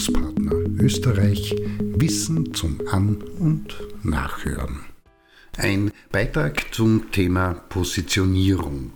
Bildungspartner Österreich Wissen zum An- und Nachhören. Ein Beitrag zum Thema Positionierung.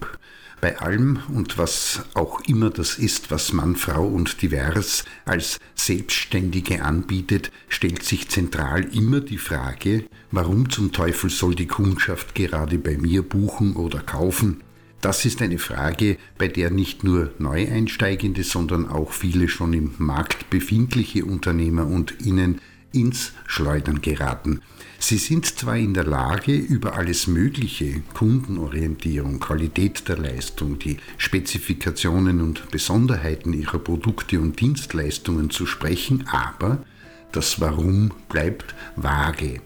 Bei allem und was auch immer das ist, was Mann, Frau und Divers als Selbstständige anbietet, stellt sich zentral immer die Frage, warum zum Teufel soll die Kundschaft gerade bei mir buchen oder kaufen? Das ist eine Frage, bei der nicht nur Neueinsteigende, sondern auch viele schon im Markt befindliche Unternehmer und Innen ins Schleudern geraten. Sie sind zwar in der Lage, über alles Mögliche, Kundenorientierung, Qualität der Leistung, die Spezifikationen und Besonderheiten ihrer Produkte und Dienstleistungen zu sprechen, aber das Warum bleibt vage.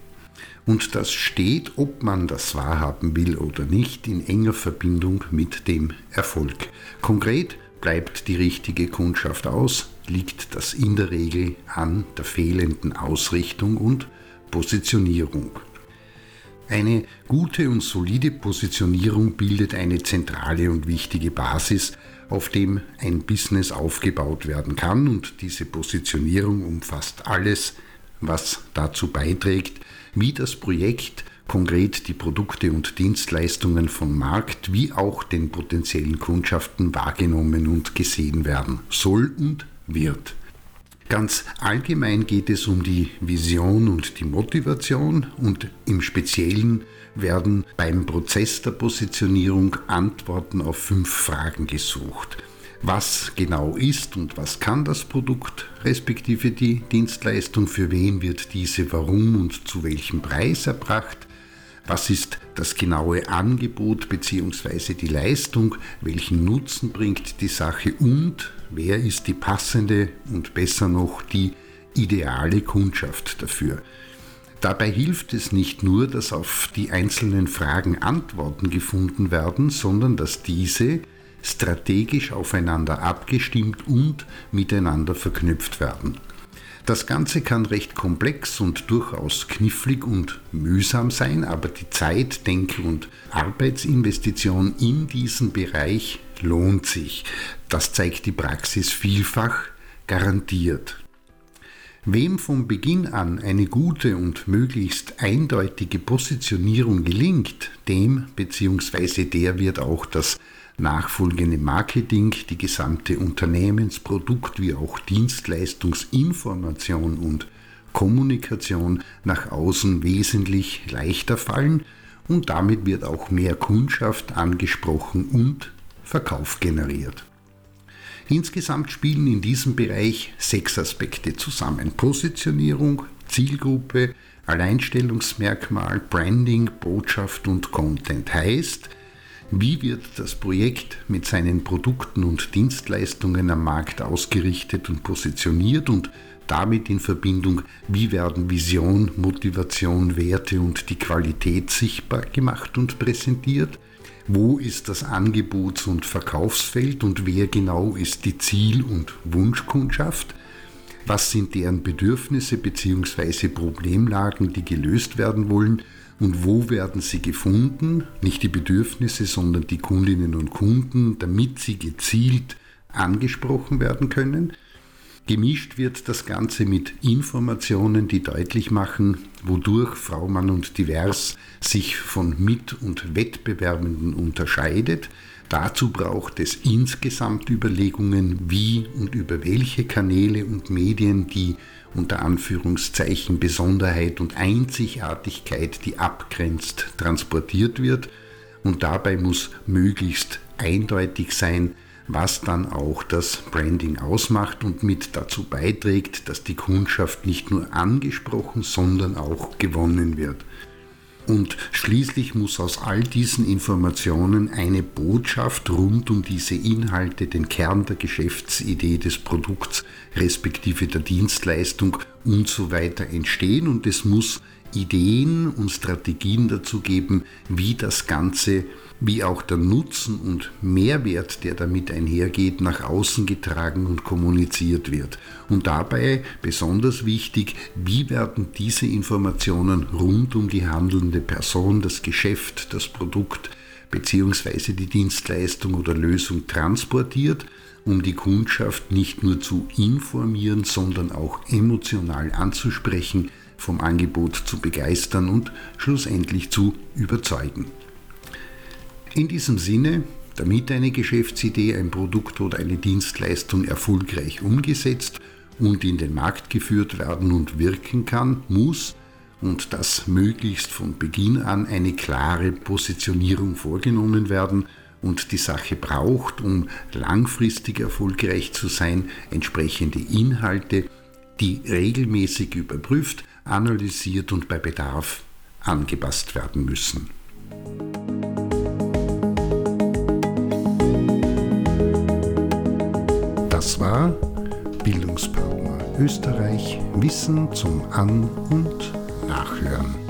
Und das steht, ob man das wahrhaben will oder nicht, in enger Verbindung mit dem Erfolg. Konkret bleibt die richtige Kundschaft aus, liegt das in der Regel an der fehlenden Ausrichtung und Positionierung. Eine gute und solide Positionierung bildet eine zentrale und wichtige Basis, auf dem ein Business aufgebaut werden kann und diese Positionierung umfasst alles, was dazu beiträgt, wie das Projekt konkret die Produkte und Dienstleistungen vom Markt wie auch den potenziellen Kundschaften wahrgenommen und gesehen werden soll und wird. Ganz allgemein geht es um die Vision und die Motivation und im Speziellen werden beim Prozess der Positionierung Antworten auf fünf Fragen gesucht was genau ist und was kann das Produkt, respektive die Dienstleistung, für wen wird diese warum und zu welchem Preis erbracht, was ist das genaue Angebot bzw. die Leistung, welchen Nutzen bringt die Sache und wer ist die passende und besser noch die ideale Kundschaft dafür. Dabei hilft es nicht nur, dass auf die einzelnen Fragen Antworten gefunden werden, sondern dass diese strategisch aufeinander abgestimmt und miteinander verknüpft werden. Das Ganze kann recht komplex und durchaus knifflig und mühsam sein, aber die Zeit, Denk- und Arbeitsinvestition in diesen Bereich lohnt sich. Das zeigt die Praxis vielfach garantiert. Wem von Beginn an eine gute und möglichst eindeutige Positionierung gelingt, dem bzw. der wird auch das nachfolgende Marketing, die gesamte Unternehmensprodukt wie auch Dienstleistungsinformation und Kommunikation nach außen wesentlich leichter fallen und damit wird auch mehr Kundschaft angesprochen und Verkauf generiert. Insgesamt spielen in diesem Bereich sechs Aspekte zusammen. Positionierung, Zielgruppe, Alleinstellungsmerkmal, Branding, Botschaft und Content heißt, wie wird das Projekt mit seinen Produkten und Dienstleistungen am Markt ausgerichtet und positioniert und damit in Verbindung, wie werden Vision, Motivation, Werte und die Qualität sichtbar gemacht und präsentiert? Wo ist das Angebots- und Verkaufsfeld und wer genau ist die Ziel- und Wunschkundschaft? Was sind deren Bedürfnisse bzw. Problemlagen, die gelöst werden wollen? Und wo werden sie gefunden, nicht die Bedürfnisse, sondern die Kundinnen und Kunden, damit sie gezielt angesprochen werden können. Gemischt wird das Ganze mit Informationen, die deutlich machen, wodurch Frau, Mann und Divers sich von Mit- und Wettbewerbenden unterscheidet. Dazu braucht es insgesamt Überlegungen, wie und über welche Kanäle und Medien die unter Anführungszeichen Besonderheit und Einzigartigkeit, die abgrenzt, transportiert wird. Und dabei muss möglichst eindeutig sein, was dann auch das Branding ausmacht und mit dazu beiträgt, dass die Kundschaft nicht nur angesprochen, sondern auch gewonnen wird. Und schließlich muss aus all diesen Informationen eine Botschaft rund um diese Inhalte, den Kern der Geschäftsidee des Produkts respektive der Dienstleistung und so weiter entstehen. Und es muss Ideen und Strategien dazu geben, wie das Ganze wie auch der Nutzen und Mehrwert, der damit einhergeht, nach außen getragen und kommuniziert wird. Und dabei besonders wichtig, wie werden diese Informationen rund um die handelnde Person, das Geschäft, das Produkt bzw. die Dienstleistung oder Lösung transportiert um die Kundschaft nicht nur zu informieren, sondern auch emotional anzusprechen, vom Angebot zu begeistern und schlussendlich zu überzeugen. In diesem Sinne, damit eine Geschäftsidee, ein Produkt oder eine Dienstleistung erfolgreich umgesetzt und in den Markt geführt werden und wirken kann, muss und das möglichst von Beginn an eine klare Positionierung vorgenommen werden und die Sache braucht, um langfristig erfolgreich zu sein, entsprechende Inhalte, die regelmäßig überprüft, analysiert und bei Bedarf angepasst werden müssen. Das war Bildungspartner Österreich Wissen zum An- und Nachhören.